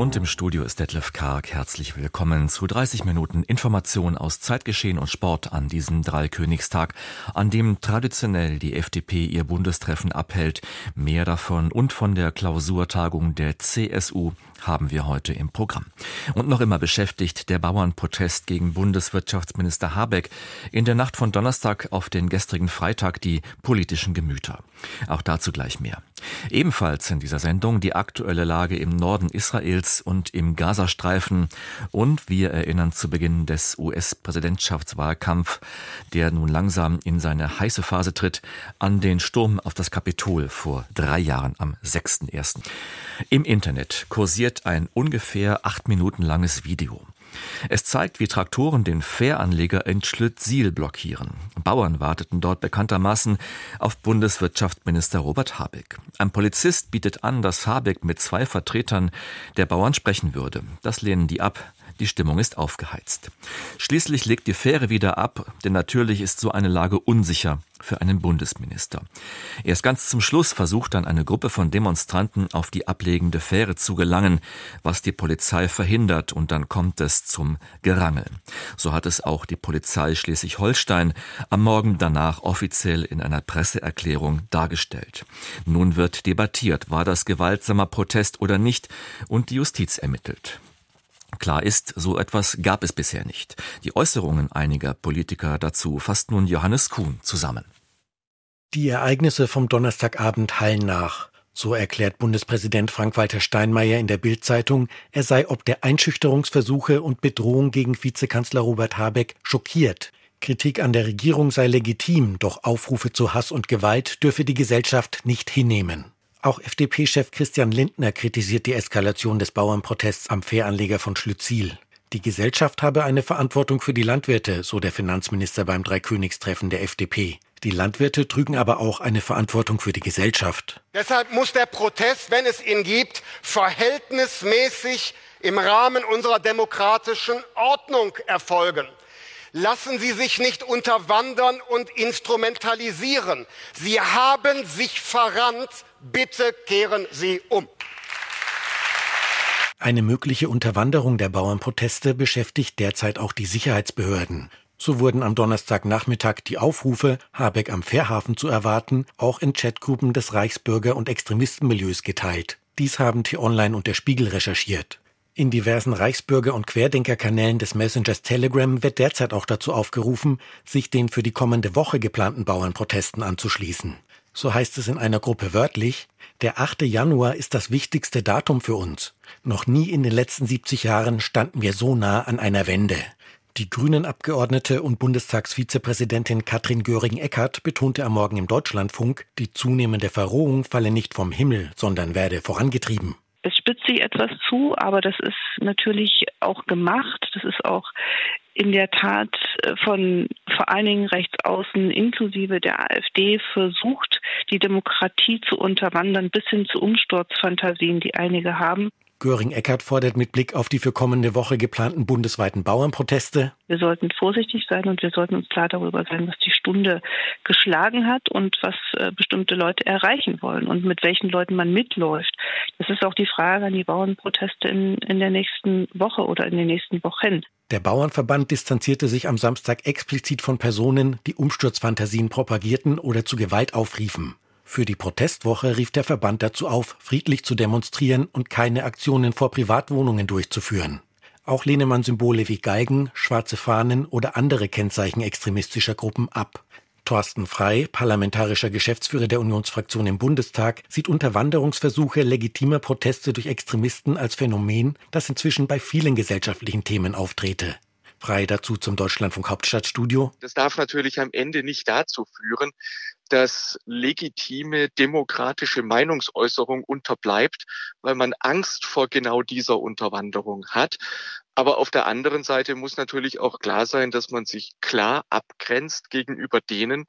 Und im Studio ist Detlef Karg. Herzlich willkommen zu 30 Minuten Information aus Zeitgeschehen und Sport an diesem Dreikönigstag, an dem traditionell die FDP ihr Bundestreffen abhält. Mehr davon und von der Klausurtagung der CSU haben wir heute im Programm. Und noch immer beschäftigt der Bauernprotest gegen Bundeswirtschaftsminister Habeck in der Nacht von Donnerstag auf den gestrigen Freitag die politischen Gemüter. Auch dazu gleich mehr. Ebenfalls in dieser Sendung die aktuelle Lage im Norden Israels und im Gazastreifen und wir erinnern zu Beginn des US-Präsidentschaftswahlkampf, der nun langsam in seine heiße Phase tritt, an den Sturm auf das Kapitol vor drei Jahren am 6.1. Im Internet kursiert ein ungefähr acht Minuten langes Video. Es zeigt, wie Traktoren den Fähranleger in Schlüttsiel blockieren. Bauern warteten dort bekanntermaßen auf Bundeswirtschaftsminister Robert Habeck. Ein Polizist bietet an, dass Habeck mit zwei Vertretern der Bauern sprechen würde. Das lehnen die ab. Die Stimmung ist aufgeheizt. Schließlich legt die Fähre wieder ab, denn natürlich ist so eine Lage unsicher für einen Bundesminister. Erst ganz zum Schluss versucht dann eine Gruppe von Demonstranten auf die ablegende Fähre zu gelangen, was die Polizei verhindert und dann kommt es zum Gerangel. So hat es auch die Polizei Schleswig-Holstein am Morgen danach offiziell in einer Presseerklärung dargestellt. Nun wird debattiert, war das gewaltsamer Protest oder nicht und die Justiz ermittelt. Klar ist, so etwas gab es bisher nicht. Die Äußerungen einiger Politiker dazu fasst nun Johannes Kuhn zusammen. Die Ereignisse vom Donnerstagabend hallen nach. So erklärt Bundespräsident Frank-Walter Steinmeier in der Bild-Zeitung, er sei ob der Einschüchterungsversuche und Bedrohung gegen Vizekanzler Robert Habeck schockiert. Kritik an der Regierung sei legitim, doch Aufrufe zu Hass und Gewalt dürfe die Gesellschaft nicht hinnehmen. Auch FDP-Chef Christian Lindner kritisiert die Eskalation des Bauernprotests am Fähranleger von Schlütziel. Die Gesellschaft habe eine Verantwortung für die Landwirte, so der Finanzminister beim Dreikönigstreffen der FDP. Die Landwirte trügen aber auch eine Verantwortung für die Gesellschaft. Deshalb muss der Protest, wenn es ihn gibt, verhältnismäßig im Rahmen unserer demokratischen Ordnung erfolgen. Lassen Sie sich nicht unterwandern und instrumentalisieren. Sie haben sich verrannt. Bitte kehren Sie um. Eine mögliche Unterwanderung der Bauernproteste beschäftigt derzeit auch die Sicherheitsbehörden. So wurden am Donnerstagnachmittag die Aufrufe, Habeck am Fährhafen zu erwarten, auch in Chatgruppen des Reichsbürger- und Extremistenmilieus geteilt. Dies haben T-Online und der Spiegel recherchiert. In diversen Reichsbürger- und Querdenkerkanälen des Messengers Telegram wird derzeit auch dazu aufgerufen, sich den für die kommende Woche geplanten Bauernprotesten anzuschließen. So heißt es in einer Gruppe wörtlich, der 8. Januar ist das wichtigste Datum für uns. Noch nie in den letzten 70 Jahren standen wir so nah an einer Wende. Die Grünen-Abgeordnete und Bundestagsvizepräsidentin Katrin Göring-Eckardt betonte am Morgen im Deutschlandfunk, die zunehmende Verrohung falle nicht vom Himmel, sondern werde vorangetrieben es spitzt sich etwas zu, aber das ist natürlich auch gemacht. Das ist auch in der Tat äh, von vor allen Dingen Rechtsaußen inklusive der AfD versucht, die Demokratie zu unterwandern bis hin zu Umsturzfantasien, die einige haben. Göring-Eckardt fordert mit Blick auf die für kommende Woche geplanten bundesweiten Bauernproteste. Wir sollten vorsichtig sein und wir sollten uns klar darüber sein, was die Stunde geschlagen hat und was äh, bestimmte Leute erreichen wollen und mit welchen Leuten man mitläuft. Das ist auch die Frage an die Bauernproteste in, in der nächsten Woche oder in den nächsten Wochen. Der Bauernverband distanzierte sich am Samstag explizit von Personen, die Umsturzfantasien propagierten oder zu Gewalt aufriefen. Für die Protestwoche rief der Verband dazu auf, friedlich zu demonstrieren und keine Aktionen vor Privatwohnungen durchzuführen. Auch lehne man Symbole wie Geigen, schwarze Fahnen oder andere Kennzeichen extremistischer Gruppen ab. Thorsten Frei, parlamentarischer Geschäftsführer der Unionsfraktion im Bundestag, sieht Unterwanderungsversuche legitimer Proteste durch Extremisten als Phänomen, das inzwischen bei vielen gesellschaftlichen Themen auftrete. Frei dazu zum Deutschlandfunk Hauptstadtstudio. Das darf natürlich am Ende nicht dazu führen, dass legitime demokratische Meinungsäußerung unterbleibt, weil man Angst vor genau dieser Unterwanderung hat. Aber auf der anderen Seite muss natürlich auch klar sein, dass man sich klar abgrenzt gegenüber denen,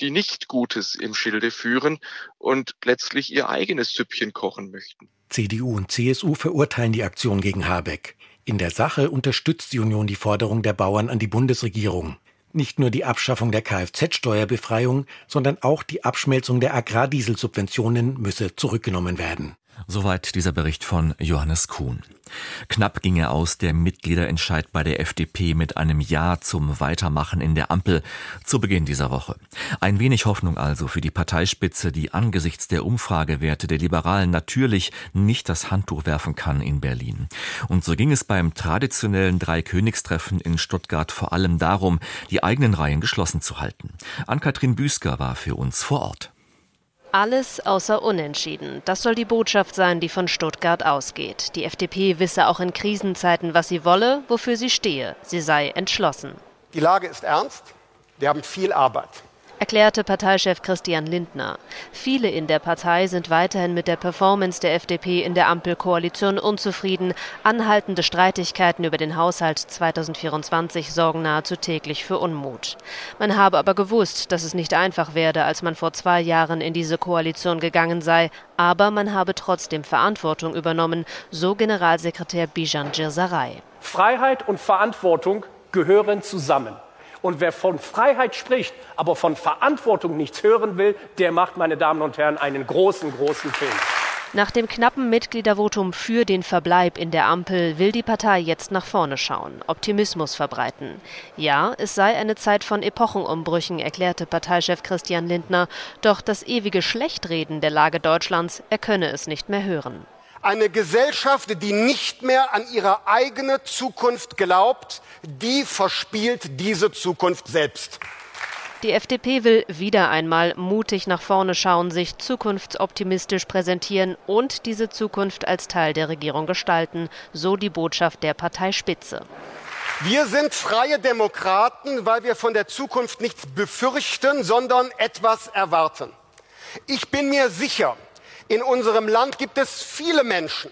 die nicht Gutes im Schilde führen und letztlich ihr eigenes Süppchen kochen möchten. CDU und CSU verurteilen die Aktion gegen Habeck. In der Sache unterstützt die Union die Forderung der Bauern an die Bundesregierung. Nicht nur die Abschaffung der Kfz-Steuerbefreiung, sondern auch die Abschmelzung der Agrardieselsubventionen müsse zurückgenommen werden. Soweit dieser Bericht von Johannes Kuhn. Knapp ging er aus der Mitgliederentscheid bei der FDP mit einem Ja zum Weitermachen in der Ampel zu Beginn dieser Woche. Ein wenig Hoffnung also für die Parteispitze, die angesichts der Umfragewerte der Liberalen natürlich nicht das Handtuch werfen kann in Berlin. Und so ging es beim traditionellen Dreikönigstreffen in Stuttgart vor allem darum, die eigenen Reihen geschlossen zu halten. Ann-Kathrin Büsker war für uns vor Ort. Alles außer Unentschieden. Das soll die Botschaft sein, die von Stuttgart ausgeht. Die FDP wisse auch in Krisenzeiten, was sie wolle, wofür sie stehe. Sie sei entschlossen. Die Lage ist ernst. Wir haben viel Arbeit erklärte Parteichef Christian Lindner. Viele in der Partei sind weiterhin mit der Performance der FDP in der Ampelkoalition unzufrieden. Anhaltende Streitigkeiten über den Haushalt 2024 sorgen nahezu täglich für Unmut. Man habe aber gewusst, dass es nicht einfach werde, als man vor zwei Jahren in diese Koalition gegangen sei, aber man habe trotzdem Verantwortung übernommen, so Generalsekretär Bijan Jirsaray. Freiheit und Verantwortung gehören zusammen. Und wer von Freiheit spricht, aber von Verantwortung nichts hören will, der macht, meine Damen und Herren, einen großen, großen Fehler. Nach dem knappen Mitgliedervotum für den Verbleib in der Ampel will die Partei jetzt nach vorne schauen, Optimismus verbreiten. Ja, es sei eine Zeit von Epochenumbrüchen, erklärte Parteichef Christian Lindner, doch das ewige Schlechtreden der Lage Deutschlands, er könne es nicht mehr hören. Eine Gesellschaft, die nicht mehr an ihre eigene Zukunft glaubt, die verspielt diese Zukunft selbst. Die FDP will wieder einmal mutig nach vorne schauen, sich zukunftsoptimistisch präsentieren und diese Zukunft als Teil der Regierung gestalten, so die Botschaft der Parteispitze. Wir sind freie Demokraten, weil wir von der Zukunft nichts befürchten, sondern etwas erwarten. Ich bin mir sicher, in unserem Land gibt es viele Menschen,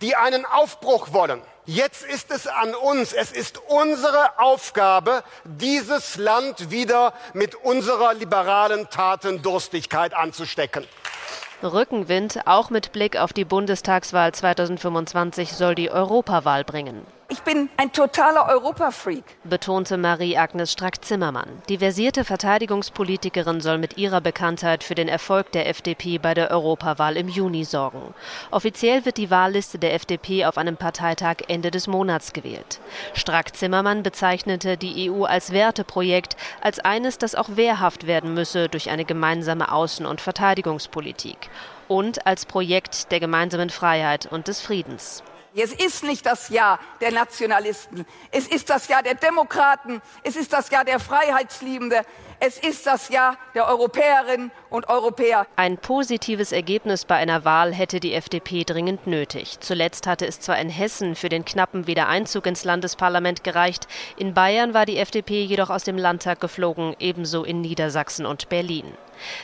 die einen Aufbruch wollen. Jetzt ist es an uns, es ist unsere Aufgabe, dieses Land wieder mit unserer liberalen Tatendurstigkeit anzustecken. Rückenwind, auch mit Blick auf die Bundestagswahl 2025, soll die Europawahl bringen. Ich bin ein totaler Europafreak, betonte Marie-Agnes Strack-Zimmermann. Die versierte Verteidigungspolitikerin soll mit ihrer Bekanntheit für den Erfolg der FDP bei der Europawahl im Juni sorgen. Offiziell wird die Wahlliste der FDP auf einem Parteitag Ende des Monats gewählt. Strack-Zimmermann bezeichnete die EU als Werteprojekt, als eines, das auch wehrhaft werden müsse durch eine gemeinsame Außen- und Verteidigungspolitik und als Projekt der gemeinsamen Freiheit und des Friedens. Es ist nicht das Jahr der Nationalisten. Es ist das Jahr der Demokraten. Es ist das Jahr der Freiheitsliebende. Es ist das Jahr der Europäerinnen und Europäer. Ein positives Ergebnis bei einer Wahl hätte die FDP dringend nötig. Zuletzt hatte es zwar in Hessen für den knappen Wiedereinzug ins Landesparlament gereicht, in Bayern war die FDP jedoch aus dem Landtag geflogen, ebenso in Niedersachsen und Berlin.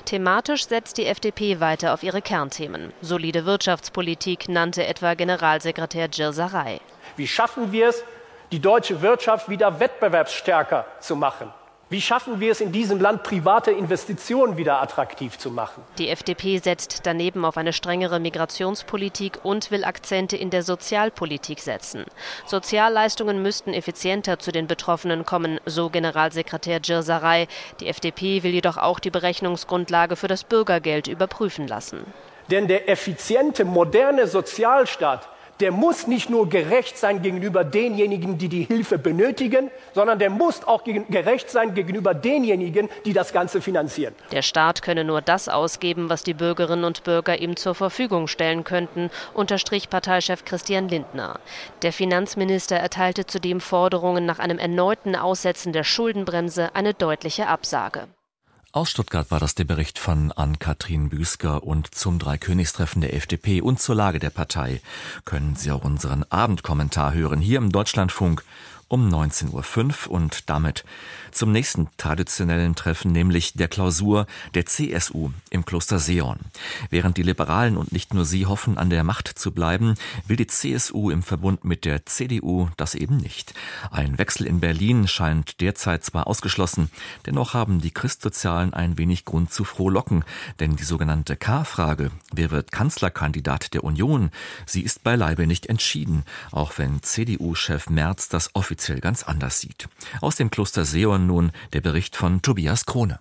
Thematisch setzt die FDP weiter auf ihre Kernthemen. Solide Wirtschaftspolitik nannte etwa Generalsekretär Jill Sarai. Wie schaffen wir es, die deutsche Wirtschaft wieder wettbewerbsstärker zu machen? Wie schaffen wir es in diesem Land, private Investitionen wieder attraktiv zu machen? Die FDP setzt daneben auf eine strengere Migrationspolitik und will Akzente in der Sozialpolitik setzen. Sozialleistungen müssten effizienter zu den Betroffenen kommen, so Generalsekretär Jirsaray. Die FDP will jedoch auch die Berechnungsgrundlage für das Bürgergeld überprüfen lassen. Denn der effiziente, moderne Sozialstaat der muss nicht nur gerecht sein gegenüber denjenigen, die die Hilfe benötigen, sondern der muss auch gerecht sein gegenüber denjenigen, die das Ganze finanzieren. Der Staat könne nur das ausgeben, was die Bürgerinnen und Bürger ihm zur Verfügung stellen könnten, unterstrich Parteichef Christian Lindner. Der Finanzminister erteilte zudem Forderungen nach einem erneuten Aussetzen der Schuldenbremse eine deutliche Absage. Aus Stuttgart war das der Bericht von Ann-Kathrin Büsker und zum Dreikönigstreffen der FDP und zur Lage der Partei. Können Sie auch unseren Abendkommentar hören hier im Deutschlandfunk um 19.05 Uhr und damit zum nächsten traditionellen Treffen, nämlich der Klausur der CSU im Kloster Seon. Während die Liberalen und nicht nur sie hoffen, an der Macht zu bleiben, will die CSU im Verbund mit der CDU das eben nicht. Ein Wechsel in Berlin scheint derzeit zwar ausgeschlossen, dennoch haben die Christsozialen ein wenig Grund zu frohlocken, denn die sogenannte K-Frage, wer wird Kanzlerkandidat der Union, sie ist beileibe nicht entschieden, auch wenn CDU-Chef Merz das offiziell offiziell ganz anders sieht. Aus dem Kloster Seon nun der Bericht von Tobias Krone.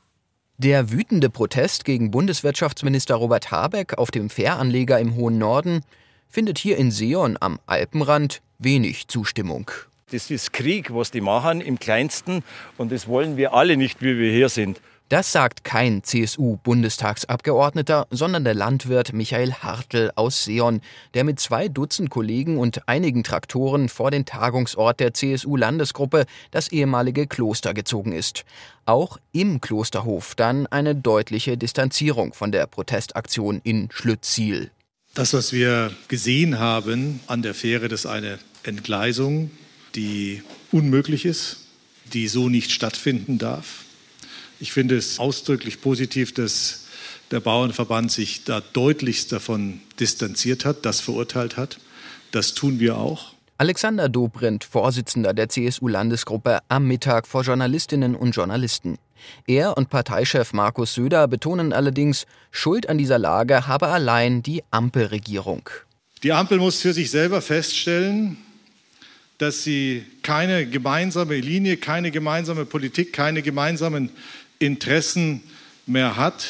Der wütende Protest gegen Bundeswirtschaftsminister Robert Habeck auf dem Fähranleger im hohen Norden findet hier in Seon am Alpenrand wenig Zustimmung. Das ist Krieg, was die machen im Kleinsten. Und das wollen wir alle nicht, wie wir hier sind. Das sagt kein CSU-Bundestagsabgeordneter, sondern der Landwirt Michael Hartl aus Seon, der mit zwei Dutzend Kollegen und einigen Traktoren vor den Tagungsort der CSU-Landesgruppe, das ehemalige Kloster, gezogen ist. Auch im Klosterhof dann eine deutliche Distanzierung von der Protestaktion in Schlütziel. Das, was wir gesehen haben an der Fähre, das ist eine Entgleisung, die unmöglich ist, die so nicht stattfinden darf. Ich finde es ausdrücklich positiv, dass der Bauernverband sich da deutlichst davon distanziert hat, das verurteilt hat. Das tun wir auch. Alexander Dobrindt, Vorsitzender der CSU-Landesgruppe, am Mittag vor Journalistinnen und Journalisten. Er und Parteichef Markus Söder betonen allerdings, Schuld an dieser Lage habe allein die Ampelregierung. Die Ampel muss für sich selber feststellen, dass sie keine gemeinsame Linie, keine gemeinsame Politik, keine gemeinsamen Interessen mehr hat.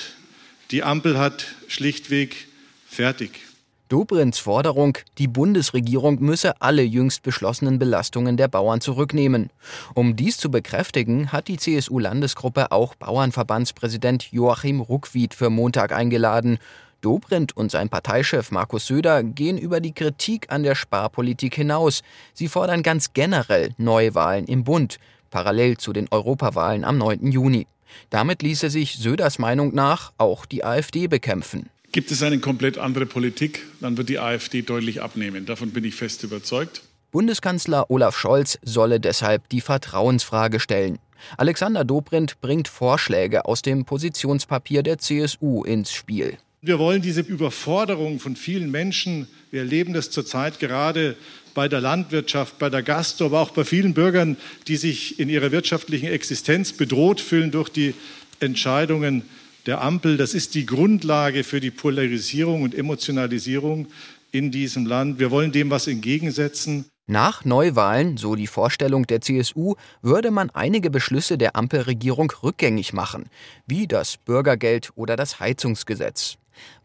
Die Ampel hat schlichtweg fertig. Dobrins Forderung, die Bundesregierung müsse alle jüngst beschlossenen Belastungen der Bauern zurücknehmen. Um dies zu bekräftigen, hat die CSU-Landesgruppe auch Bauernverbandspräsident Joachim Ruckwied für Montag eingeladen. Dobrindt und sein Parteichef Markus Söder gehen über die Kritik an der Sparpolitik hinaus. Sie fordern ganz generell Neuwahlen im Bund, parallel zu den Europawahlen am 9. Juni. Damit ließe sich Söders Meinung nach auch die AfD bekämpfen. Gibt es eine komplett andere Politik, dann wird die AfD deutlich abnehmen. Davon bin ich fest überzeugt. Bundeskanzler Olaf Scholz solle deshalb die Vertrauensfrage stellen. Alexander Dobrindt bringt Vorschläge aus dem Positionspapier der CSU ins Spiel. Wir wollen diese Überforderung von vielen Menschen, wir erleben das zurzeit gerade bei der Landwirtschaft, bei der Gastro, aber auch bei vielen Bürgern, die sich in ihrer wirtschaftlichen Existenz bedroht fühlen durch die Entscheidungen der Ampel. Das ist die Grundlage für die Polarisierung und Emotionalisierung in diesem Land. Wir wollen dem was entgegensetzen. Nach Neuwahlen, so die Vorstellung der CSU, würde man einige Beschlüsse der Ampelregierung rückgängig machen, wie das Bürgergeld oder das Heizungsgesetz.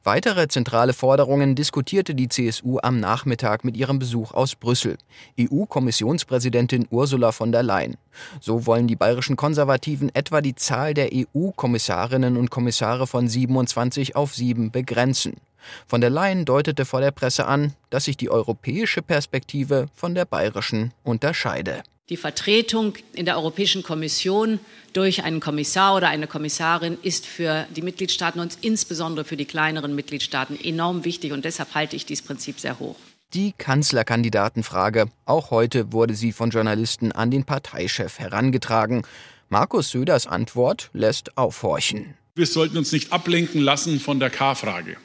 Weitere zentrale Forderungen diskutierte die CSU am Nachmittag mit ihrem Besuch aus Brüssel. EU-Kommissionspräsidentin Ursula von der Leyen. So wollen die bayerischen Konservativen etwa die Zahl der EU-Kommissarinnen und Kommissare von 27 auf 7 begrenzen. Von der Leyen deutete vor der Presse an, dass sich die europäische Perspektive von der bayerischen unterscheide. Die Vertretung in der Europäischen Kommission durch einen Kommissar oder eine Kommissarin ist für die Mitgliedstaaten und insbesondere für die kleineren Mitgliedstaaten enorm wichtig und deshalb halte ich dieses Prinzip sehr hoch. Die Kanzlerkandidatenfrage. Auch heute wurde sie von Journalisten an den Parteichef herangetragen. Markus Söders Antwort lässt aufhorchen. Wir sollten uns nicht ablenken lassen von der K-Frage.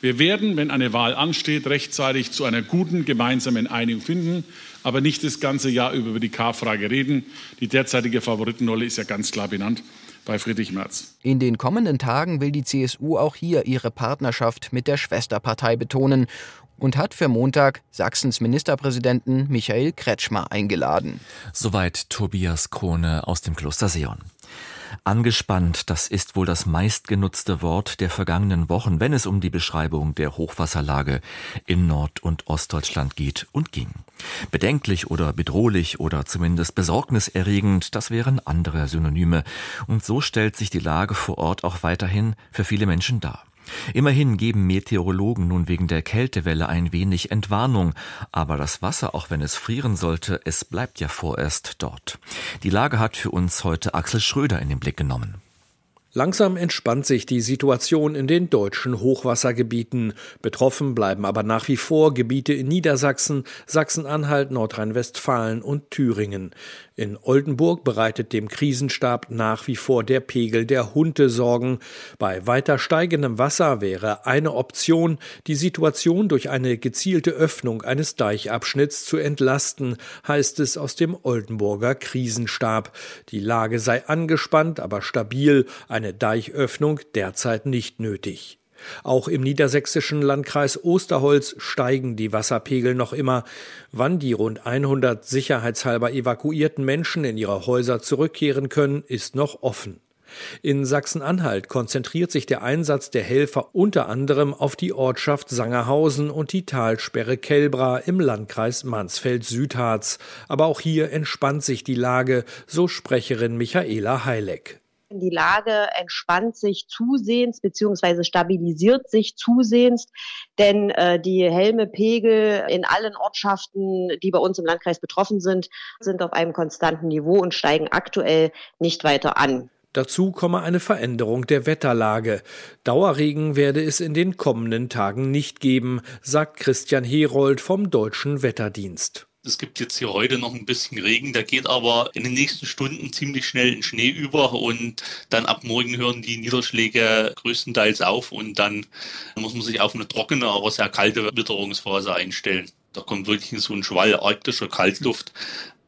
Wir werden, wenn eine Wahl ansteht, rechtzeitig zu einer guten gemeinsamen Einigung finden, aber nicht das ganze Jahr über die K-Frage reden. Die derzeitige Favoritenrolle ist ja ganz klar benannt bei Friedrich Merz. In den kommenden Tagen will die CSU auch hier ihre Partnerschaft mit der Schwesterpartei betonen und hat für Montag Sachsens Ministerpräsidenten Michael Kretschmer eingeladen. Soweit Tobias Krone aus dem Kloster Seon. Angespannt, das ist wohl das meistgenutzte Wort der vergangenen Wochen, wenn es um die Beschreibung der Hochwasserlage in Nord- und Ostdeutschland geht und ging. Bedenklich oder bedrohlich oder zumindest besorgniserregend, das wären andere Synonyme. Und so stellt sich die Lage vor Ort auch weiterhin für viele Menschen dar. Immerhin geben Meteorologen nun wegen der Kältewelle ein wenig Entwarnung, aber das Wasser, auch wenn es frieren sollte, es bleibt ja vorerst dort. Die Lage hat für uns heute Axel Schröder in den Blick genommen. Langsam entspannt sich die Situation in den deutschen Hochwassergebieten. Betroffen bleiben aber nach wie vor Gebiete in Niedersachsen, Sachsen-Anhalt, Nordrhein-Westfalen und Thüringen. In Oldenburg bereitet dem Krisenstab nach wie vor der Pegel der Hunde Sorgen. Bei weiter steigendem Wasser wäre eine Option, die Situation durch eine gezielte Öffnung eines Deichabschnitts zu entlasten, heißt es aus dem Oldenburger Krisenstab. Die Lage sei angespannt, aber stabil, eine Deichöffnung derzeit nicht nötig. Auch im niedersächsischen Landkreis Osterholz steigen die Wasserpegel noch immer. Wann die rund 100 sicherheitshalber evakuierten Menschen in ihre Häuser zurückkehren können, ist noch offen. In Sachsen-Anhalt konzentriert sich der Einsatz der Helfer unter anderem auf die Ortschaft Sangerhausen und die Talsperre Kelbra im Landkreis Mansfeld-Südharz. Aber auch hier entspannt sich die Lage, so Sprecherin Michaela Heileck. Die Lage entspannt sich zusehends bzw. stabilisiert sich zusehends, denn äh, die Helmepegel in allen Ortschaften, die bei uns im Landkreis betroffen sind, sind auf einem konstanten Niveau und steigen aktuell nicht weiter an. Dazu komme eine Veränderung der Wetterlage. Dauerregen werde es in den kommenden Tagen nicht geben, sagt Christian Herold vom Deutschen Wetterdienst. Es gibt jetzt hier heute noch ein bisschen Regen, der geht aber in den nächsten Stunden ziemlich schnell in Schnee über und dann ab morgen hören die Niederschläge größtenteils auf und dann muss man sich auf eine trockene, aber sehr kalte Witterungsphase einstellen. Da kommt wirklich so ein Schwall arktischer Kaltluft.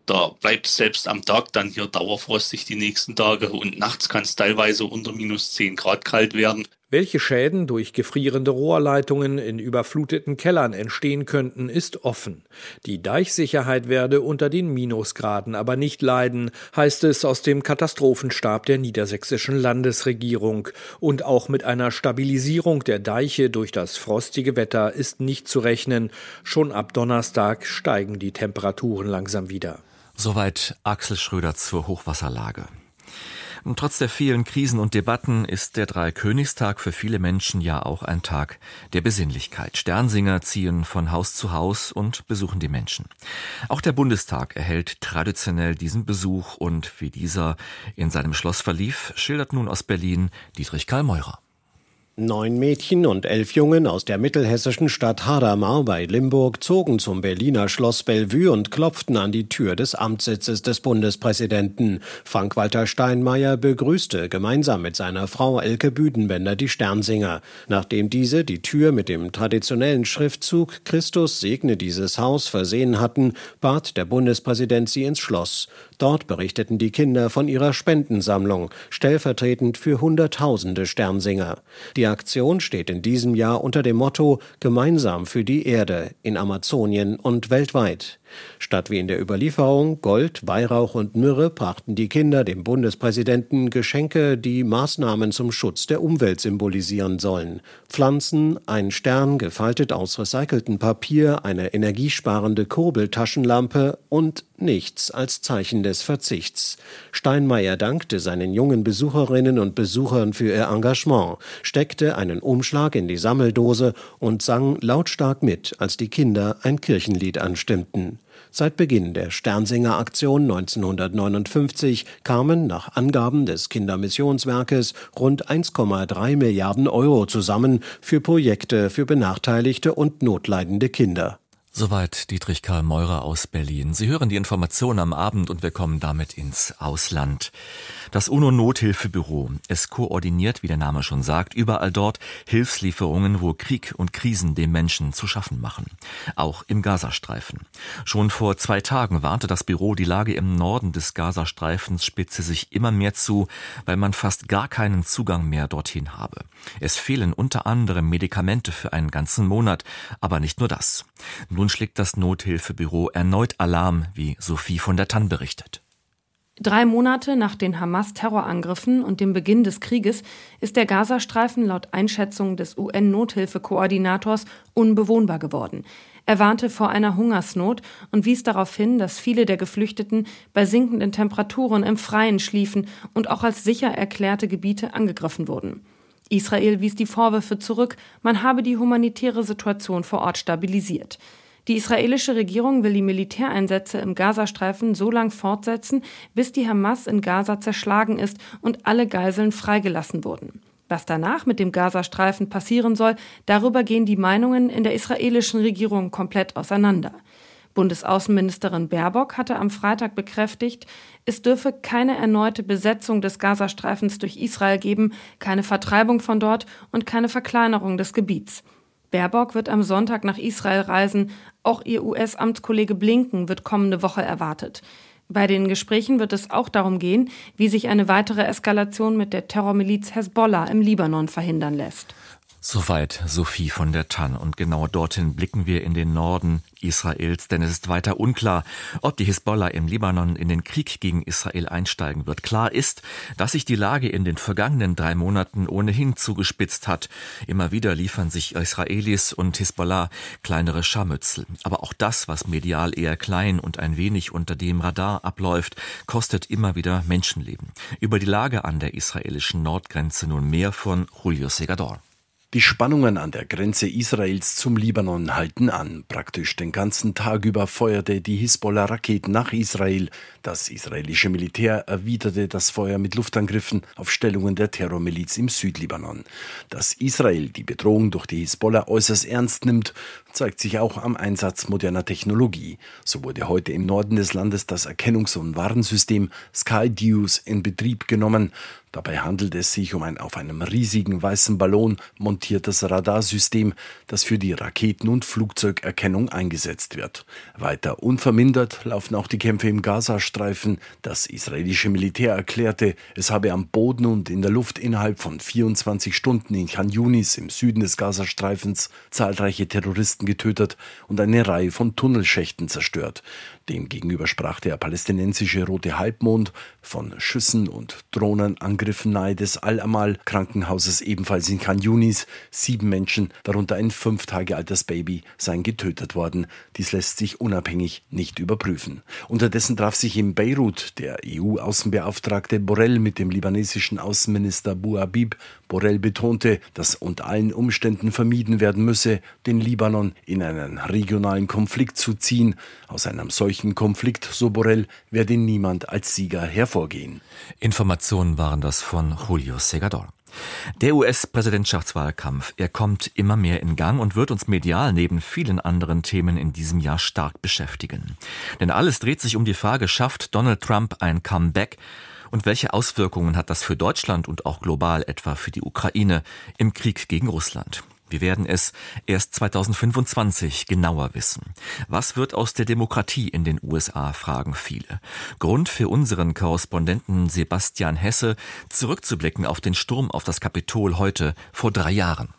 Da bleibt selbst am Tag dann hier dauerfrostig die nächsten Tage und nachts kann es teilweise unter minus 10 Grad kalt werden. Welche Schäden durch gefrierende Rohrleitungen in überfluteten Kellern entstehen könnten, ist offen. Die Deichsicherheit werde unter den Minusgraden aber nicht leiden, heißt es aus dem Katastrophenstab der niedersächsischen Landesregierung. Und auch mit einer Stabilisierung der Deiche durch das frostige Wetter ist nicht zu rechnen. Schon ab Donnerstag steigen die Temperaturen langsam wieder. Soweit Axel Schröder zur Hochwasserlage. Und trotz der vielen Krisen und Debatten ist der Dreikönigstag für viele Menschen ja auch ein Tag der Besinnlichkeit. Sternsinger ziehen von Haus zu Haus und besuchen die Menschen. Auch der Bundestag erhält traditionell diesen Besuch und wie dieser in seinem Schloss verlief, schildert nun aus Berlin Dietrich Karl Meurer. Neun Mädchen und elf Jungen aus der mittelhessischen Stadt Hadamar bei Limburg zogen zum Berliner Schloss Bellevue und klopften an die Tür des Amtssitzes des Bundespräsidenten. Frank-Walter Steinmeier begrüßte gemeinsam mit seiner Frau Elke Büdenbender die Sternsinger. Nachdem diese die Tür mit dem traditionellen Schriftzug Christus segne dieses Haus versehen hatten, bat der Bundespräsident sie ins Schloss. Dort berichteten die Kinder von ihrer Spendensammlung, stellvertretend für Hunderttausende Sternsinger. Die Aktion steht in diesem Jahr unter dem Motto Gemeinsam für die Erde in Amazonien und weltweit. Statt wie in der Überlieferung Gold, Weihrauch und Myrrhe brachten die Kinder dem Bundespräsidenten Geschenke, die Maßnahmen zum Schutz der Umwelt symbolisieren sollen. Pflanzen, ein Stern gefaltet aus recyceltem Papier, eine energiesparende Kurbeltaschenlampe und nichts als Zeichen des Verzichts. Steinmeier dankte seinen jungen Besucherinnen und Besuchern für ihr Engagement, steckte einen Umschlag in die Sammeldose und sang lautstark mit, als die Kinder ein Kirchenlied anstimmten. Seit Beginn der Sternsinger-Aktion 1959 kamen nach Angaben des Kindermissionswerkes rund 1,3 Milliarden Euro zusammen für Projekte für benachteiligte und notleidende Kinder. Soweit Dietrich Karl Meurer aus Berlin. Sie hören die Information am Abend und wir kommen damit ins Ausland. Das UNO-Nothilfebüro. Es koordiniert, wie der Name schon sagt, überall dort Hilfslieferungen, wo Krieg und Krisen den Menschen zu schaffen machen. Auch im Gazastreifen. Schon vor zwei Tagen warnte das Büro, die Lage im Norden des Gazastreifens spitze sich immer mehr zu, weil man fast gar keinen Zugang mehr dorthin habe. Es fehlen unter anderem Medikamente für einen ganzen Monat, aber nicht nur das. Nun schlägt das Nothilfebüro erneut Alarm, wie Sophie von der Tann berichtet. Drei Monate nach den Hamas-Terrorangriffen und dem Beginn des Krieges ist der Gazastreifen laut Einschätzung des UN-Nothilfekoordinators unbewohnbar geworden. Er warnte vor einer Hungersnot und wies darauf hin, dass viele der Geflüchteten bei sinkenden Temperaturen im Freien schliefen und auch als sicher erklärte Gebiete angegriffen wurden. Israel wies die Vorwürfe zurück, man habe die humanitäre Situation vor Ort stabilisiert. Die israelische Regierung will die Militäreinsätze im Gazastreifen so lang fortsetzen, bis die Hamas in Gaza zerschlagen ist und alle Geiseln freigelassen wurden. Was danach mit dem Gazastreifen passieren soll, darüber gehen die Meinungen in der israelischen Regierung komplett auseinander. Bundesaußenministerin Baerbock hatte am Freitag bekräftigt, es dürfe keine erneute Besetzung des Gazastreifens durch Israel geben, keine Vertreibung von dort und keine Verkleinerung des Gebiets. Baerbock wird am Sonntag nach Israel reisen, auch ihr US-Amtskollege Blinken wird kommende Woche erwartet. Bei den Gesprächen wird es auch darum gehen, wie sich eine weitere Eskalation mit der Terrormiliz Hezbollah im Libanon verhindern lässt. Soweit Sophie von der Tann. Und genau dorthin blicken wir in den Norden Israels, denn es ist weiter unklar, ob die Hisbollah im Libanon in den Krieg gegen Israel einsteigen wird. Klar ist, dass sich die Lage in den vergangenen drei Monaten ohnehin zugespitzt hat. Immer wieder liefern sich Israelis und Hisbollah kleinere Scharmützel. Aber auch das, was medial eher klein und ein wenig unter dem Radar abläuft, kostet immer wieder Menschenleben. Über die Lage an der israelischen Nordgrenze nun mehr von Julio Segador. Die Spannungen an der Grenze Israels zum Libanon halten an. Praktisch den ganzen Tag über feuerte die Hisbollah Raketen nach Israel. Das israelische Militär erwiderte das Feuer mit Luftangriffen auf Stellungen der Terrormiliz im Südlibanon. Dass Israel die Bedrohung durch die Hisbollah äußerst ernst nimmt, zeigt sich auch am Einsatz moderner Technologie. So wurde heute im Norden des Landes das Erkennungs- und Warnsystem Skydews in Betrieb genommen. Dabei handelt es sich um ein auf einem riesigen weißen Ballon montiertes Radarsystem, das für die Raketen- und Flugzeugerkennung eingesetzt wird. Weiter unvermindert laufen auch die Kämpfe im Gazastreifen. Das israelische Militär erklärte, es habe am Boden und in der Luft innerhalb von 24 Stunden in Khan Yunis im Süden des Gazastreifens zahlreiche Terroristen getötet und eine Reihe von Tunnelschächten zerstört. Demgegenüber sprach der palästinensische Rote Halbmond von Schüssen und Drohnenangriffen nahe des Al-Amal-Krankenhauses ebenfalls in Khan Yunis. Sieben Menschen, darunter ein fünf Tage altes Baby, seien getötet worden. Dies lässt sich unabhängig nicht überprüfen. Unterdessen traf sich in Beirut der EU-Außenbeauftragte Borrell mit dem libanesischen Außenminister Bouhabib. Borrell betonte, dass unter allen Umständen vermieden werden müsse, den Libanon in einen regionalen Konflikt zu ziehen. Aus einem solchen Konflikt, so Borrell, werde niemand als Sieger hervorgehen. Informationen waren das von Julio Segador. Der US-Präsidentschaftswahlkampf, er kommt immer mehr in Gang und wird uns medial neben vielen anderen Themen in diesem Jahr stark beschäftigen. Denn alles dreht sich um die Frage, schafft Donald Trump ein Comeback? Und welche Auswirkungen hat das für Deutschland und auch global etwa für die Ukraine im Krieg gegen Russland? Wir werden es erst 2025 genauer wissen. Was wird aus der Demokratie in den USA, fragen viele. Grund für unseren Korrespondenten Sebastian Hesse, zurückzublicken auf den Sturm auf das Kapitol heute vor drei Jahren.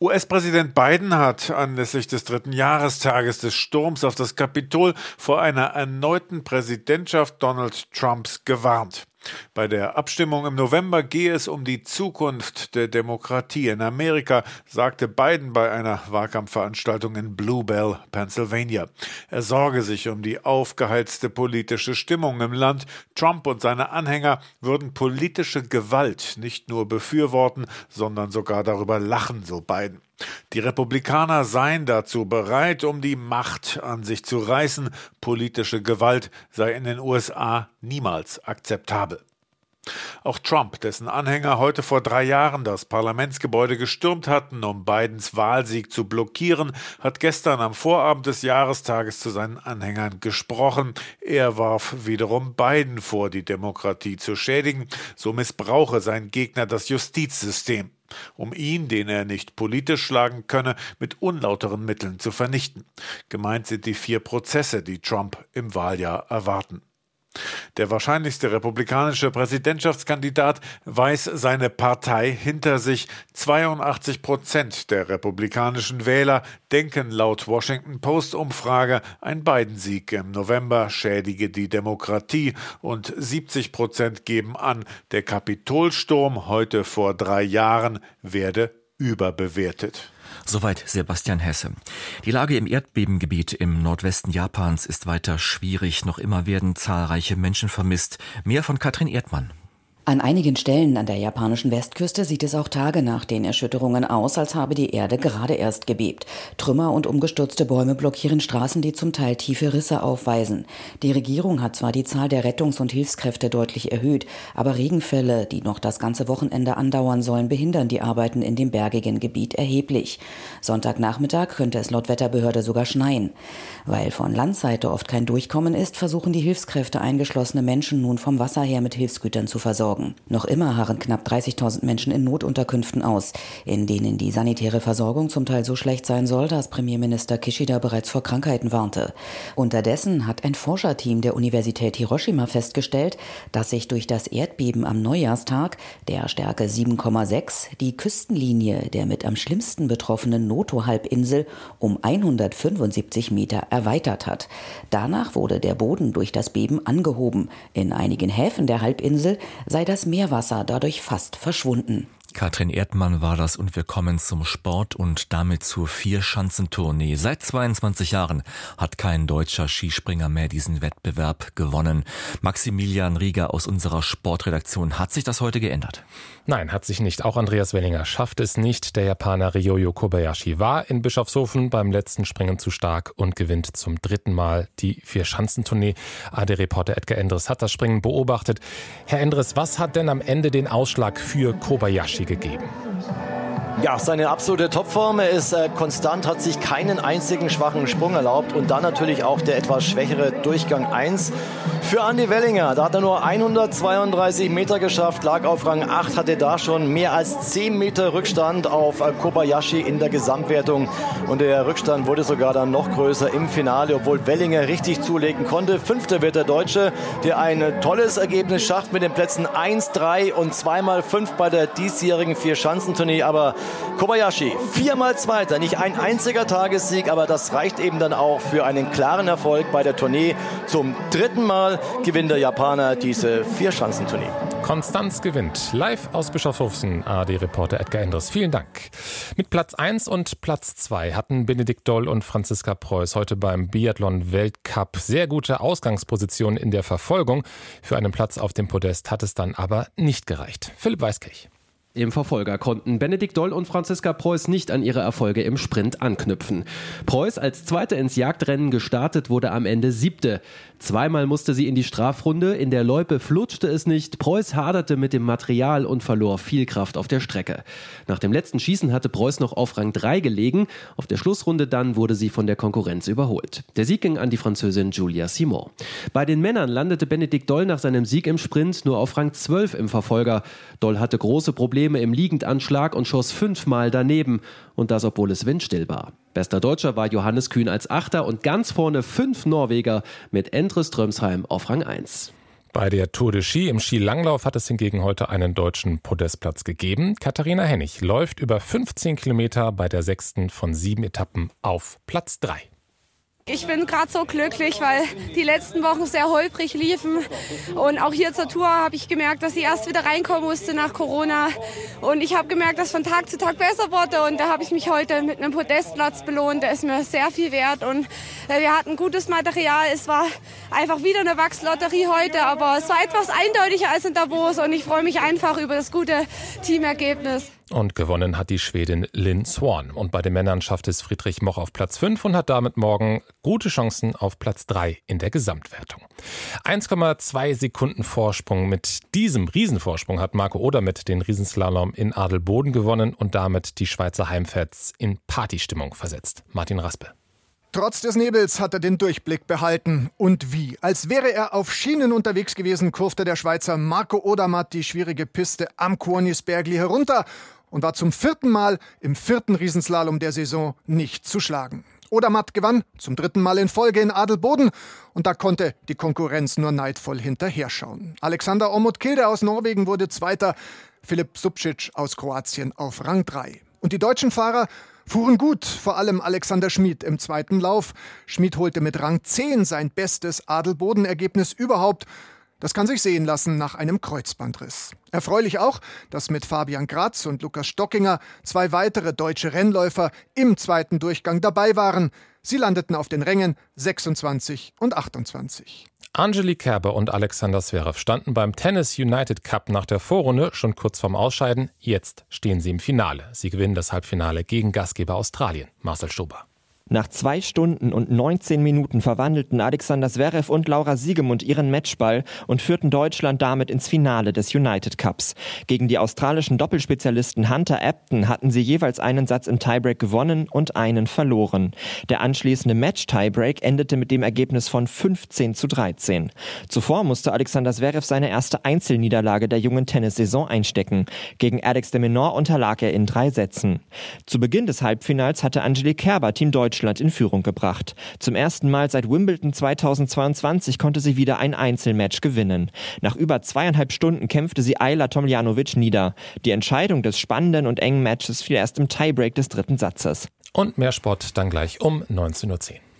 US-Präsident Biden hat anlässlich des dritten Jahrestages des Sturms auf das Kapitol vor einer erneuten Präsidentschaft Donald Trumps gewarnt. Bei der Abstimmung im November gehe es um die Zukunft der Demokratie in Amerika, sagte Biden bei einer Wahlkampfveranstaltung in Bluebell, Pennsylvania. Er sorge sich um die aufgeheizte politische Stimmung im Land. Trump und seine Anhänger würden politische Gewalt nicht nur befürworten, sondern sogar darüber lachen, so Biden. Die Republikaner seien dazu bereit, um die Macht an sich zu reißen. Politische Gewalt sei in den USA niemals akzeptabel. Auch Trump, dessen Anhänger heute vor drei Jahren das Parlamentsgebäude gestürmt hatten, um Bidens Wahlsieg zu blockieren, hat gestern am Vorabend des Jahrestages zu seinen Anhängern gesprochen. Er warf wiederum Biden vor, die Demokratie zu schädigen. So missbrauche sein Gegner das Justizsystem um ihn, den er nicht politisch schlagen könne, mit unlauteren Mitteln zu vernichten. Gemeint sind die vier Prozesse, die Trump im Wahljahr erwarten. Der wahrscheinlichste republikanische Präsidentschaftskandidat weiß seine Partei hinter sich. 82 Prozent der republikanischen Wähler denken laut Washington Post Umfrage, ein Biden-Sieg im November schädige die Demokratie und 70 Prozent geben an, der Kapitolsturm heute vor drei Jahren werde überbewertet. Soweit Sebastian Hesse. Die Lage im Erdbebengebiet im Nordwesten Japans ist weiter schwierig. Noch immer werden zahlreiche Menschen vermisst. Mehr von Katrin Erdmann. An einigen Stellen an der japanischen Westküste sieht es auch Tage nach den Erschütterungen aus, als habe die Erde gerade erst gebebt. Trümmer und umgestürzte Bäume blockieren Straßen, die zum Teil tiefe Risse aufweisen. Die Regierung hat zwar die Zahl der Rettungs- und Hilfskräfte deutlich erhöht, aber Regenfälle, die noch das ganze Wochenende andauern sollen, behindern die Arbeiten in dem bergigen Gebiet erheblich. Sonntagnachmittag könnte es laut Wetterbehörde sogar schneien. Weil von Landseite oft kein Durchkommen ist, versuchen die Hilfskräfte eingeschlossene Menschen nun vom Wasser her mit Hilfsgütern zu versorgen. Versorgen. Noch immer harren knapp 30.000 Menschen in Notunterkünften aus, in denen die sanitäre Versorgung zum Teil so schlecht sein soll, dass Premierminister Kishida bereits vor Krankheiten warnte. Unterdessen hat ein Forscherteam der Universität Hiroshima festgestellt, dass sich durch das Erdbeben am Neujahrstag der Stärke 7,6 die Küstenlinie der mit am schlimmsten betroffenen Noto-Halbinsel um 175 Meter erweitert hat. Danach wurde der Boden durch das Beben angehoben. In einigen Häfen der Halbinsel sei das Meerwasser dadurch fast verschwunden. Katrin Erdmann war das und wir kommen zum Sport und damit zur Vierschanzentournee. Seit 22 Jahren hat kein deutscher Skispringer mehr diesen Wettbewerb gewonnen. Maximilian Rieger aus unserer Sportredaktion, hat sich das heute geändert? Nein, hat sich nicht. Auch Andreas Wellinger schafft es nicht. Der Japaner Ryoyo Kobayashi war in Bischofshofen beim letzten Springen zu stark und gewinnt zum dritten Mal die Vierschanzentournee. AD-Reporter Edgar Endres hat das Springen beobachtet. Herr Endres, was hat denn am Ende den Ausschlag für Kobayashi gegeben. Ja, seine absolute Topform. Er ist äh, konstant, hat sich keinen einzigen schwachen Sprung erlaubt und dann natürlich auch der etwas schwächere Durchgang 1 für Andy Wellinger. Da hat er nur 132 Meter geschafft, lag auf Rang 8, hatte da schon mehr als 10 Meter Rückstand auf äh, Kobayashi in der Gesamtwertung und der Rückstand wurde sogar dann noch größer im Finale, obwohl Wellinger richtig zulegen konnte. Fünfter wird der Deutsche, der ein tolles Ergebnis schafft mit den Plätzen 1, 3 und zweimal 5 bei der diesjährigen Vier-Schanzentournee, aber Kobayashi, viermal Zweiter, nicht ein einziger Tagessieg, aber das reicht eben dann auch für einen klaren Erfolg bei der Tournee. Zum dritten Mal gewinnt der Japaner diese Vierschanzentournee. Konstanz gewinnt. Live aus Bischofshofen, AD-Reporter Edgar Endres. Vielen Dank. Mit Platz 1 und Platz 2 hatten Benedikt Doll und Franziska Preuß heute beim Biathlon-Weltcup sehr gute Ausgangspositionen in der Verfolgung. Für einen Platz auf dem Podest hat es dann aber nicht gereicht. Philipp Weiskirch. Im Verfolger konnten Benedikt Doll und Franziska Preuß nicht an ihre Erfolge im Sprint anknüpfen. Preuß als Zweite ins Jagdrennen gestartet wurde am Ende Siebte. Zweimal musste sie in die Strafrunde, in der Loipe flutschte es nicht, Preuß haderte mit dem Material und verlor viel Kraft auf der Strecke. Nach dem letzten Schießen hatte Preuß noch auf Rang 3 gelegen, auf der Schlussrunde dann wurde sie von der Konkurrenz überholt. Der Sieg ging an die Französin Julia Simon. Bei den Männern landete Benedikt Doll nach seinem Sieg im Sprint nur auf Rang 12 im Verfolger. Doll hatte große Probleme im Liegendanschlag und schoss fünfmal daneben und das obwohl es windstill war. Bester Deutscher war Johannes Kühn als Achter und ganz vorne fünf Norweger mit Endre Strömsheim auf Rang 1. Bei der Tour de Ski im Skilanglauf hat es hingegen heute einen deutschen Podestplatz gegeben. Katharina Hennig läuft über 15 Kilometer bei der sechsten von sieben Etappen auf Platz 3. Ich bin gerade so glücklich, weil die letzten Wochen sehr holprig liefen. Und auch hier zur Tour habe ich gemerkt, dass ich erst wieder reinkommen musste nach Corona. Und ich habe gemerkt, dass von Tag zu Tag besser wurde. Und da habe ich mich heute mit einem Podestplatz belohnt. Der ist mir sehr viel wert. Und äh, wir hatten gutes Material. Es war einfach wieder eine Wachslotterie heute. Aber es war etwas eindeutiger als in Davos. Und ich freue mich einfach über das gute Teamergebnis. Und gewonnen hat die Schwedin Lynn Swan. Und bei den Männern schafft es Friedrich Moch auf Platz 5 und hat damit morgen gute Chancen auf Platz 3 in der Gesamtwertung. 1,2 Sekunden Vorsprung mit diesem Riesenvorsprung hat Marco Odermitt den Riesenslalom in Adelboden gewonnen und damit die Schweizer Heimfans in Partystimmung versetzt. Martin Raspe. Trotz des Nebels hat er den Durchblick behalten. Und wie? Als wäre er auf Schienen unterwegs gewesen, kurfte der Schweizer Marco Odermatt die schwierige Piste am Kuonisbergli herunter und war zum vierten Mal im vierten Riesenslalom der Saison nicht zu schlagen. Odermatt gewann zum dritten Mal in Folge in Adelboden und da konnte die Konkurrenz nur neidvoll hinterher schauen. Alexander Omot Kilde aus Norwegen wurde Zweiter, Filip Subcic aus Kroatien auf Rang 3. Und die deutschen Fahrer fuhren gut, vor allem Alexander Schmid im zweiten Lauf. Schmid holte mit Rang 10 sein bestes Adelboden-Ergebnis überhaupt das kann sich sehen lassen nach einem Kreuzbandriss. Erfreulich auch, dass mit Fabian Graz und Lukas Stockinger zwei weitere deutsche Rennläufer im zweiten Durchgang dabei waren. Sie landeten auf den Rängen 26 und 28. Angelique Kerber und Alexander Zverev standen beim Tennis United Cup nach der Vorrunde schon kurz vorm Ausscheiden. Jetzt stehen sie im Finale. Sie gewinnen das Halbfinale gegen Gastgeber Australien, Marcel Stober. Nach zwei Stunden und 19 Minuten verwandelten Alexander Zverev und Laura Siegemund ihren Matchball und führten Deutschland damit ins Finale des United Cups. Gegen die australischen Doppelspezialisten Hunter Apton hatten sie jeweils einen Satz im Tiebreak gewonnen und einen verloren. Der anschließende Match-Tiebreak endete mit dem Ergebnis von 15 zu 13. Zuvor musste Alexander Zverev seine erste Einzelniederlage der jungen Tennissaison einstecken. Gegen Alex de Menor unterlag er in drei Sätzen. Zu Beginn des Halbfinals hatte Angelique Kerber Team Deutschland Deutschland in Führung gebracht. Zum ersten Mal seit Wimbledon 2022 konnte sie wieder ein Einzelmatch gewinnen. Nach über zweieinhalb Stunden kämpfte sie Ayla Tomljanovic nieder. Die Entscheidung des spannenden und engen Matches fiel erst im Tiebreak des dritten Satzes. Und mehr Sport dann gleich um 19.10 Uhr.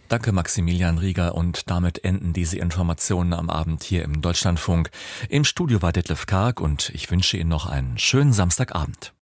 Danke Maximilian Rieger und damit enden diese Informationen am Abend hier im Deutschlandfunk. Im Studio war Detlef Karg und ich wünsche Ihnen noch einen schönen Samstagabend.